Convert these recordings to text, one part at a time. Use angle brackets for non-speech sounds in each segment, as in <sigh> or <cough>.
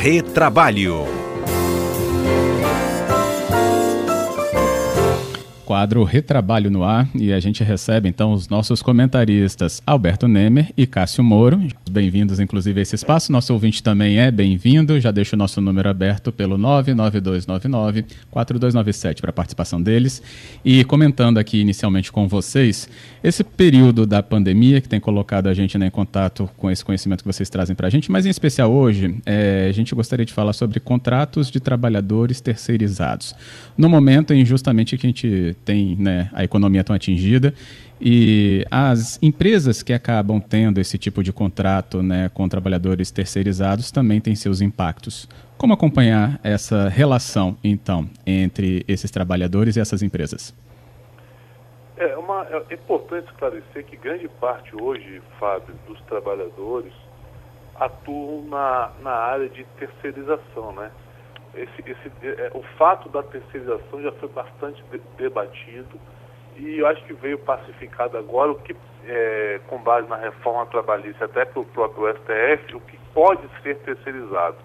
Retrabalho. Quadro Retrabalho no Ar e a gente recebe então os nossos comentaristas Alberto Nemer e Cássio Moro. Bem-vindos, inclusive, a esse espaço. Nosso ouvinte também é bem-vindo. Já deixo o nosso número aberto pelo 99299-4297 para a participação deles. E comentando aqui inicialmente com vocês, esse período da pandemia que tem colocado a gente né, em contato com esse conhecimento que vocês trazem para a gente, mas em especial hoje, é, a gente gostaria de falar sobre contratos de trabalhadores terceirizados. No momento em justamente que a gente tem né, a economia tão atingida e as empresas que acabam tendo esse tipo de contrato né, com trabalhadores terceirizados também têm seus impactos. Como acompanhar essa relação, então, entre esses trabalhadores e essas empresas? É, uma, é importante esclarecer que grande parte hoje, Fábio, dos trabalhadores atuam na, na área de terceirização, né? Esse, esse, é, o fato da terceirização já foi bastante de, debatido e eu acho que veio pacificado agora o que, é, com base na reforma trabalhista, até pelo próprio STF, o que pode ser terceirizado.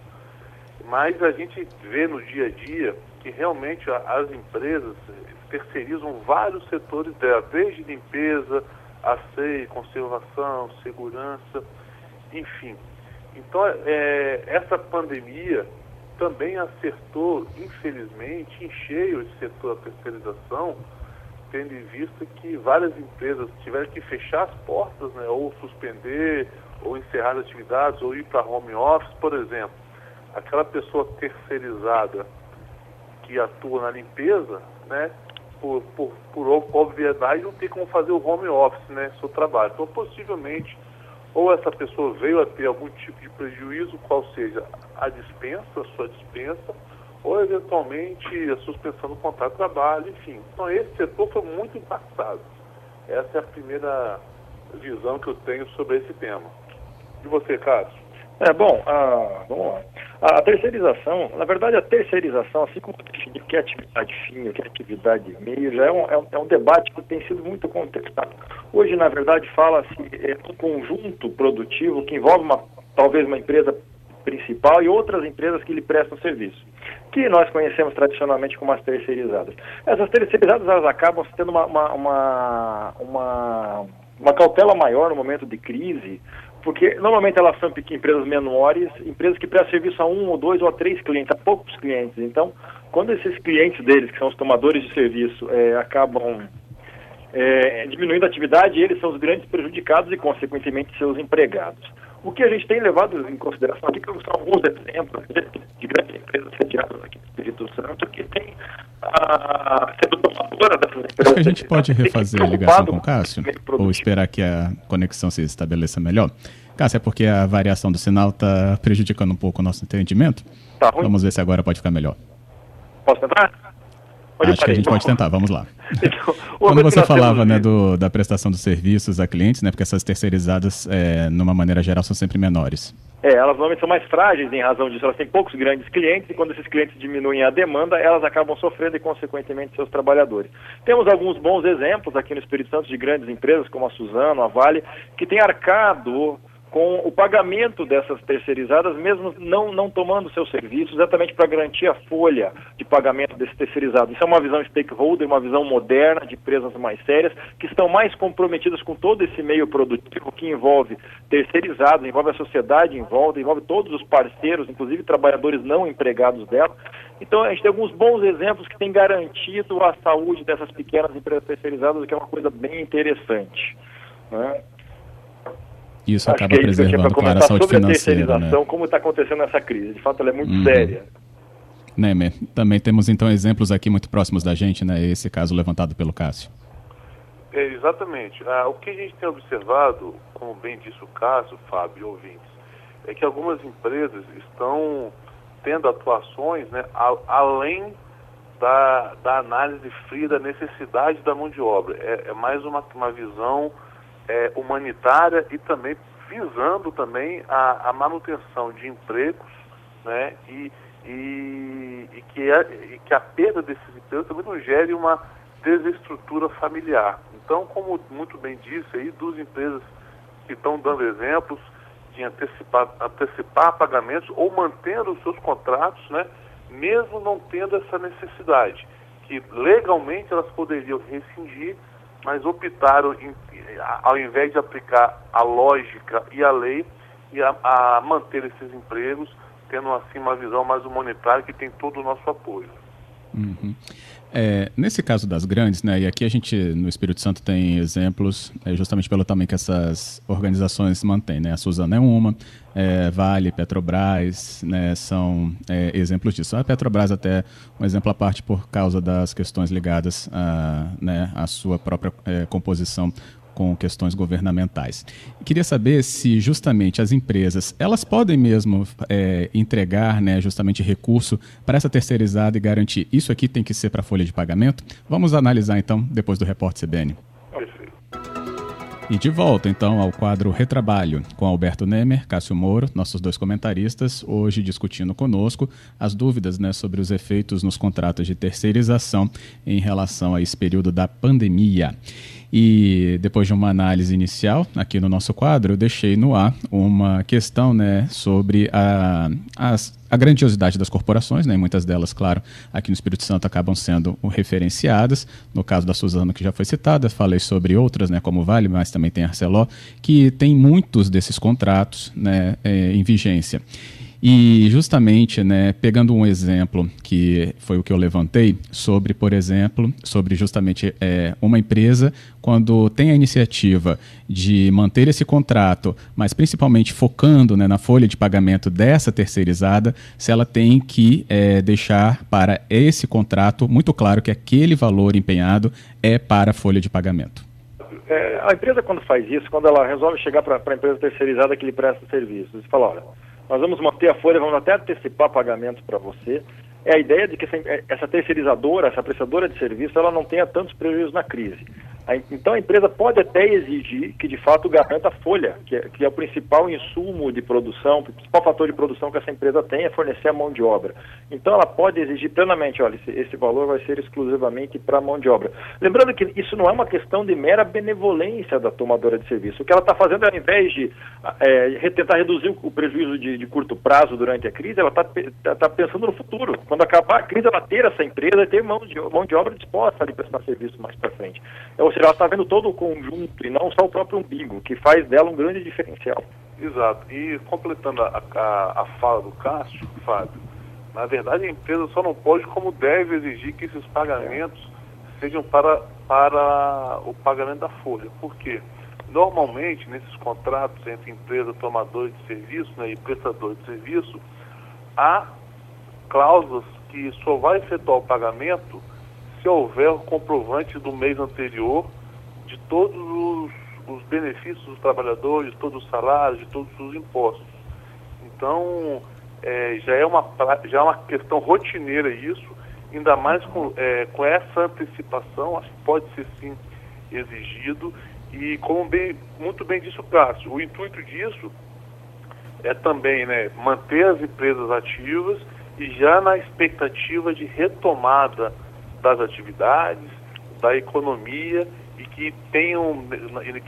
Mas a gente vê no dia a dia que realmente as empresas terceirizam vários setores dela, desde limpeza, asseio, conservação, segurança, enfim. Então, é, essa pandemia também acertou, infelizmente, em cheio esse setor da terceirização, tendo em vista que várias empresas tiveram que fechar as portas, né, ou suspender, ou encerrar atividades, ou ir para home office, por exemplo. Aquela pessoa terceirizada que atua na limpeza, né, por, por, por obviedade, não tem como fazer o home office, né, seu trabalho. Então, possivelmente, ou essa pessoa veio a ter algum tipo de prejuízo, qual seja a dispensa, a sua dispensa, ou eventualmente a suspensão do contrato de trabalho, enfim. Então esse setor foi muito impactado. Essa é a primeira visão que eu tenho sobre esse tema. E você, Cássio? É, bom, a, vamos lá. A terceirização, na verdade, a terceirização, assim como definir o que é atividade fim, o que é atividade meio, já é um, é um, é um debate que tem sido muito contestado. Hoje, na verdade, fala-se é, um conjunto produtivo que envolve uma, talvez uma empresa principal e outras empresas que lhe prestam serviço, que nós conhecemos tradicionalmente como as terceirizadas. Essas terceirizadas elas acabam tendo uma, uma, uma, uma, uma cautela maior no momento de crise, porque normalmente elas são empresas menores, empresas que prestam serviço a um ou dois ou a três clientes, a poucos clientes. Então, quando esses clientes deles, que são os tomadores de serviço, é, acabam é, diminuindo a atividade, eles são os grandes prejudicados e, consequentemente, seus empregados. O que a gente tem levado em consideração aqui são alguns exemplos de grandes empresas retiradas aqui do Espírito Santo que tem a sendo tomadora dessas empresas. Acho que a gente pode refazer a ligação com o Cássio ou esperar que a conexão se estabeleça melhor. Cássio, é porque a variação do sinal está prejudicando um pouco o nosso entendimento? Tá ruim. Vamos ver se agora pode ficar melhor. Posso tentar? Acho que a gente pode tentar, vamos lá. <laughs> Então, <laughs> Quando você falava né, do, da prestação dos serviços a clientes, né, porque essas terceirizadas, é, numa maneira geral, são sempre menores. É, elas normalmente são mais frágeis em razão disso. Elas têm poucos grandes clientes e quando esses clientes diminuem a demanda, elas acabam sofrendo e, consequentemente, seus trabalhadores. Temos alguns bons exemplos aqui no Espírito Santo de grandes empresas, como a Suzano, a Vale, que têm arcado com o pagamento dessas terceirizadas, mesmo não, não tomando seus serviços, exatamente para garantir a folha de pagamento desses terceirizados. Isso é uma visão stakeholder, uma visão moderna de empresas mais sérias, que estão mais comprometidas com todo esse meio produtivo que envolve terceirizados, envolve a sociedade em volta, envolve todos os parceiros, inclusive trabalhadores não empregados dela. Então, a gente tem alguns bons exemplos que têm garantido a saúde dessas pequenas empresas terceirizadas, o que é uma coisa bem interessante. Né? Isso Acho acaba que é isso preservando, que claro, a saúde sobre financeira. A terceirização, né? como está acontecendo nessa crise. De fato, ela é muito uhum. séria. Nemer, também temos então exemplos aqui muito próximos da gente, né? Esse caso levantado pelo Cássio. É, exatamente. Ah, o que a gente tem observado, como bem disse o Cássio, Fábio ouvintes, é que algumas empresas estão tendo atuações né, a, além da, da análise fria da necessidade da mão de obra. É, é mais uma, uma visão é, humanitária e também visando também a, a manutenção de empregos né, e, e, e, que a, e que a perda desses empregos também não gere uma desestrutura familiar. Então, como muito bem disse aí, duas empresas que estão dando exemplos de antecipar, antecipar pagamentos ou mantendo os seus contratos, né, mesmo não tendo essa necessidade, que legalmente elas poderiam rescindir, mas optaram, em, ao invés de aplicar a lógica e a lei, e a, a manter esses empregos, tendo assim uma visão mais humanitária que tem todo o nosso apoio. Uhum. É, nesse caso das grandes, né, e aqui a gente no Espírito Santo tem exemplos, é, justamente pelo tamanho que essas organizações mantêm. Né? A Suzana é uma, é, Vale, Petrobras, né, são é, exemplos disso. A Petrobras até um exemplo à parte por causa das questões ligadas à né, sua própria é, composição com questões governamentais. Queria saber se justamente as empresas elas podem mesmo é, entregar, né, justamente recurso para essa terceirizada e garantir isso aqui tem que ser para folha de pagamento. Vamos analisar então depois do repórter CBN. E de volta, então, ao quadro Retrabalho, com Alberto Nemer, Cássio Moro, nossos dois comentaristas, hoje discutindo conosco as dúvidas né, sobre os efeitos nos contratos de terceirização em relação a esse período da pandemia. E depois de uma análise inicial aqui no nosso quadro, eu deixei no ar uma questão né, sobre a, as, a grandiosidade das corporações, né, muitas delas, claro, aqui no Espírito Santo acabam sendo referenciadas. No caso da Suzano, que já foi citada, falei sobre outras, né, como Vale, mas também tem Arcelor, que tem muitos desses contratos né, é, em vigência. E justamente, né, pegando um exemplo que foi o que eu levantei sobre, por exemplo, sobre justamente é, uma empresa quando tem a iniciativa de manter esse contrato, mas principalmente focando né, na folha de pagamento dessa terceirizada, se ela tem que é, deixar para esse contrato muito claro que aquele valor empenhado é para a folha de pagamento. É, a empresa quando faz isso, quando ela resolve chegar para a empresa terceirizada que lhe presta serviços, fala, olha, nós vamos manter a folha, vamos até antecipar pagamento para você. É a ideia de que essa terceirizadora, essa prestadora de serviço, ela não tenha tantos prejuízos na crise. Então a empresa pode até exigir que de fato garanta a folha, que é, que é, o principal insumo de produção, o principal fator de produção que essa empresa tem é fornecer a mão de obra. Então ela pode exigir plenamente, olha, esse, esse valor vai ser exclusivamente para a mão de obra. Lembrando que isso não é uma questão de mera benevolência da tomadora de serviço. O que ela está fazendo, ao invés de é, tentar reduzir o prejuízo de, de, curto prazo durante a crise, ela está tá, tá pensando no futuro. Quando acabar a crise, ela ter essa empresa e ter mão de, mão de obra disposta a prestar serviço mais para frente. É, seja, ela está vendo todo o conjunto e não só o próprio umbigo, que faz dela um grande diferencial. Exato. E completando a, a, a fala do Cássio, Fábio, na verdade a empresa só não pode, como deve, exigir que esses pagamentos sejam para, para o pagamento da folha. Por quê? Normalmente, nesses contratos entre empresa tomadora de serviço né, e prestador de serviço, há cláusulas que só vai efetuar o pagamento houver o comprovante do mês anterior de todos os, os benefícios dos trabalhadores, de todos os salários, de todos os impostos. Então, é, já, é uma, já é uma questão rotineira isso, ainda mais com, é, com essa antecipação, acho que pode ser sim exigido. E como bem, muito bem disse o Cássio, o intuito disso é também né, manter as empresas ativas e já na expectativa de retomada das atividades, da economia e que tenham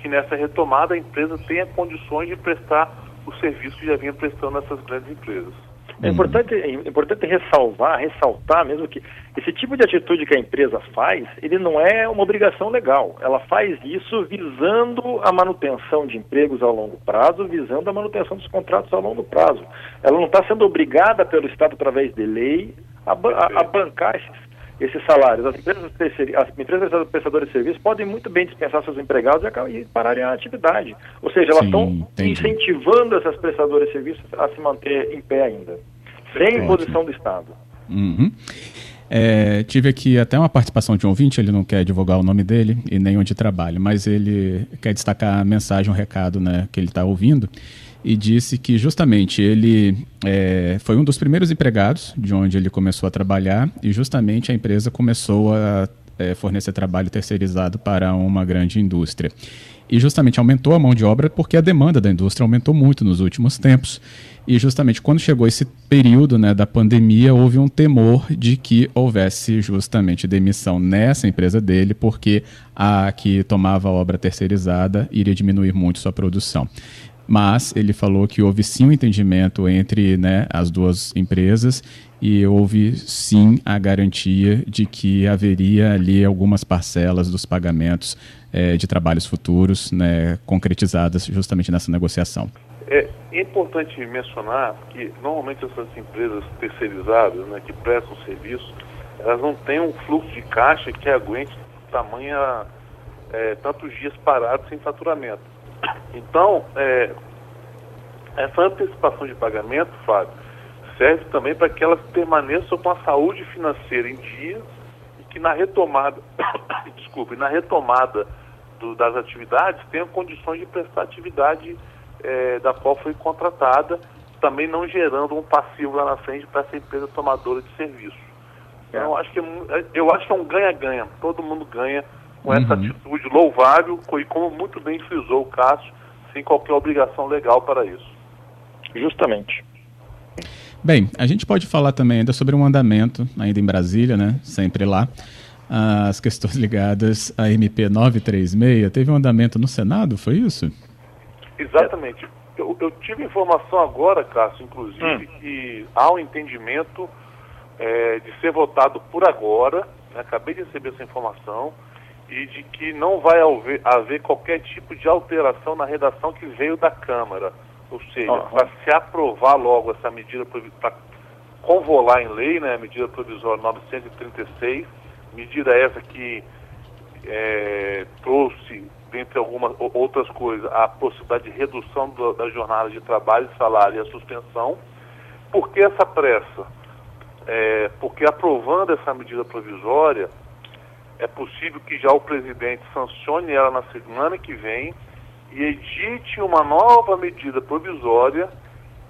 que nessa retomada a empresa tenha condições de prestar o serviço que já vinha prestando nessas grandes empresas. É importante, é importante ressalvar, ressaltar mesmo que esse tipo de atitude que a empresa faz, ele não é uma obrigação legal. Ela faz isso visando a manutenção de empregos a longo prazo, visando a manutenção dos contratos a longo prazo. Ela não está sendo obrigada pelo Estado, através de lei, a, a, a bancar esses esses salários. As empresas, as empresas prestadoras de serviço podem muito bem dispensar seus empregados e pararem a atividade. Ou seja, elas estão incentivando essas prestadoras de serviço a se manter em pé ainda, sem imposição do Estado. Uhum. É, tive aqui até uma participação de um ouvinte, ele não quer divulgar o nome dele e nem onde trabalha, mas ele quer destacar a mensagem, um recado né, que ele está ouvindo e disse que justamente ele é, foi um dos primeiros empregados de onde ele começou a trabalhar e justamente a empresa começou a é, fornecer trabalho terceirizado para uma grande indústria. E justamente aumentou a mão de obra porque a demanda da indústria aumentou muito nos últimos tempos. E justamente quando chegou esse período né, da pandemia, houve um temor de que houvesse justamente demissão nessa empresa dele, porque a que tomava a obra terceirizada iria diminuir muito sua produção. Mas ele falou que houve sim um entendimento entre né, as duas empresas e houve sim a garantia de que haveria ali algumas parcelas dos pagamentos é, de trabalhos futuros né, concretizadas justamente nessa negociação. É importante mencionar que normalmente essas empresas terceirizadas, né, que prestam serviço, elas não têm um fluxo de caixa que aguente tamanha é, tantos dias parados sem faturamento. Então, é, essa antecipação de pagamento, Fábio, serve também para que elas permaneçam com a saúde financeira em dia e que na retomada, <coughs> desculpe, na retomada do, das atividades tenham condições de prestar atividade é, da qual foi contratada, também não gerando um passivo lá na frente para essa empresa tomadora de serviço. Então, eu acho que, é eu acho que é um ganha-ganha, todo mundo ganha com essa uhum. atitude louvável e como muito bem frisou o Cássio, sem qualquer obrigação legal para isso. Justamente. Bem, a gente pode falar também ainda sobre um andamento, ainda em Brasília, né? Sempre lá. As questões <laughs> ligadas à MP 936. Teve um andamento no Senado, foi isso? Exatamente. Eu, eu tive informação agora, Cássio, inclusive, hum. que há um entendimento é, de ser votado por agora. Né? Acabei de receber essa informação e de que não vai haver, haver qualquer tipo de alteração na redação que veio da Câmara. Ou seja, uhum. para se aprovar logo essa medida, para convolar em lei, né, a medida provisória 936, medida essa que é, trouxe, dentre algumas outras coisas, a possibilidade de redução do, da jornada de trabalho e salário e a suspensão. Por que essa pressa? É, porque aprovando essa medida provisória, é possível que já o presidente sancione ela na semana que vem e edite uma nova medida provisória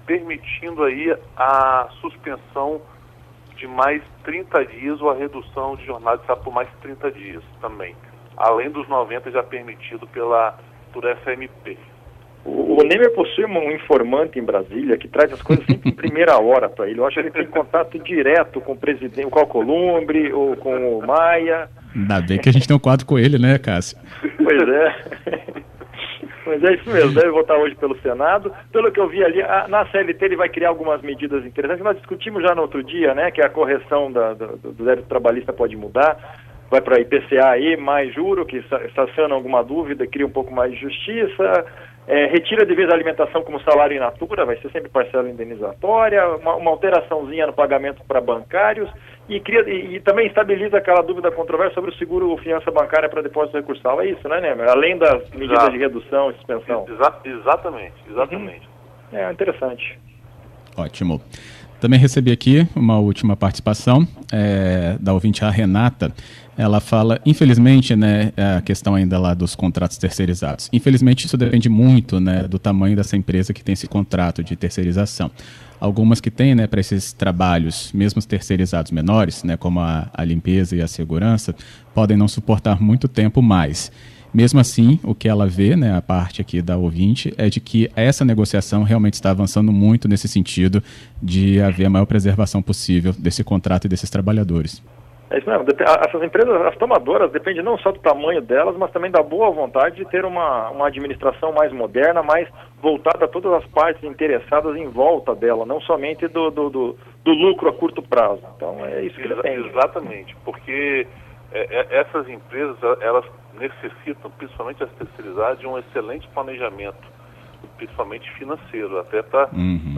permitindo aí a suspensão de mais 30 dias ou a redução de jornada de trabalho por mais 30 dias também, além dos 90 já permitido pela por SMP. O, o Nemer possui um informante em Brasília que traz as coisas sempre em <laughs> primeira hora para ele. Eu acho que ele tem contato direto com o presidente, com o Alcolumbre ou com o Maia. Ainda bem que a gente tem um quadro com ele, né, Cássio? Pois é. Mas é isso mesmo, deve votar hoje pelo Senado. Pelo que eu vi ali, a, na CLT ele vai criar algumas medidas interessantes. Nós discutimos já no outro dia, né, que a correção da, do, do débito trabalhista pode mudar. Vai para IPCA aí, mais juro, que estaciona alguma dúvida, cria um pouco mais de justiça. É, retira de vez a alimentação como salário in natura, vai ser sempre parcela indenizatória, uma, uma alteraçãozinha no pagamento para bancários e, cria, e, e, também estabiliza aquela dúvida controversa sobre o seguro ou fiança bancária para depósito recursal. É isso, né, Nemer? Além das medidas Exato. de redução e suspensão. Exa exatamente, exatamente. Uhum. É interessante. Ótimo. Também recebi aqui uma última participação é, da ouvinte a Renata. Ela fala, infelizmente, né, a questão ainda lá dos contratos terceirizados. Infelizmente, isso depende muito né, do tamanho dessa empresa que tem esse contrato de terceirização. Algumas que têm, né, para esses trabalhos, mesmo terceirizados menores, né, como a, a limpeza e a segurança, podem não suportar muito tempo mais. Mesmo assim, o que ela vê, né, a parte aqui da ouvinte, é de que essa negociação realmente está avançando muito nesse sentido de haver a maior preservação possível desse contrato e desses trabalhadores. É isso mesmo. Essas empresas, as tomadoras, depende não só do tamanho delas, mas também da boa vontade de ter uma, uma administração mais moderna, mais voltada a todas as partes interessadas em volta dela, não somente do, do, do, do lucro a curto prazo. Então é isso que Exa depende. Exatamente, porque é, é, essas empresas, elas necessitam, principalmente as terceirizadas, de um excelente planejamento, principalmente financeiro, até para uhum.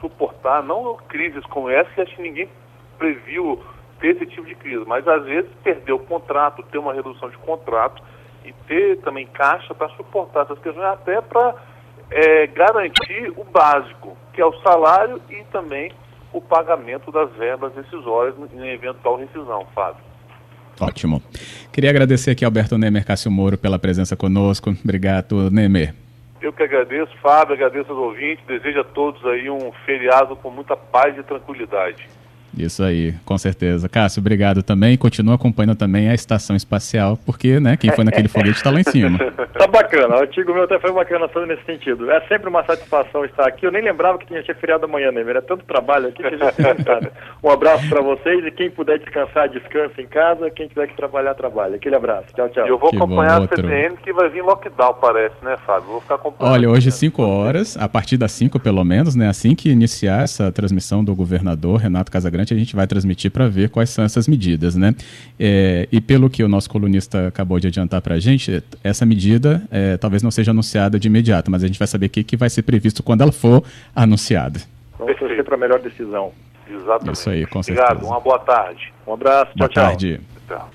suportar não crises como essa que acho que ninguém previu ter esse tipo de crise, mas às vezes perder o contrato, ter uma redução de contrato e ter também caixa para suportar essas questões, até para é, garantir o básico, que é o salário e também o pagamento das verbas decisórias em eventual rescisão, Fábio. Ótimo. Queria agradecer aqui ao Alberto Nemer Cássio Moro pela presença conosco. Obrigado, Nemer. Eu que agradeço, Fábio, agradeço aos ouvintes, desejo a todos aí um feriado com muita paz e tranquilidade. Isso aí, com certeza. Cássio, obrigado também. Continua acompanhando também a estação espacial, porque, né, quem foi naquele foguete está lá em cima. <laughs> Tá bacana, o artigo meu até foi bacana só nesse sentido. É sempre uma satisfação estar aqui. Eu nem lembrava que tinha feriado amanhã, né? Era tanto trabalho aqui que a gente Um abraço para vocês e quem puder descansar, descansa em casa. Quem tiver que trabalhar, trabalha. Aquele abraço. Tchau, tchau. Eu vou que acompanhar a CBN que vai vir lockdown, parece, né, Fábio? Vou ficar acompanhando. Olha, hoje 5 horas, a partir das 5 pelo menos, né? Assim que iniciar essa transmissão do governador Renato Casagrande, a gente vai transmitir para ver quais são essas medidas, né? É, e pelo que o nosso colunista acabou de adiantar para a gente, essa medida é, talvez não seja anunciada de imediato, mas a gente vai saber o que, que vai ser previsto quando ela for anunciada. Vamos torcer para a melhor decisão. Exatamente. Isso aí, com certeza. Obrigado, uma boa tarde. Um abraço, boa tchau, tarde. tchau.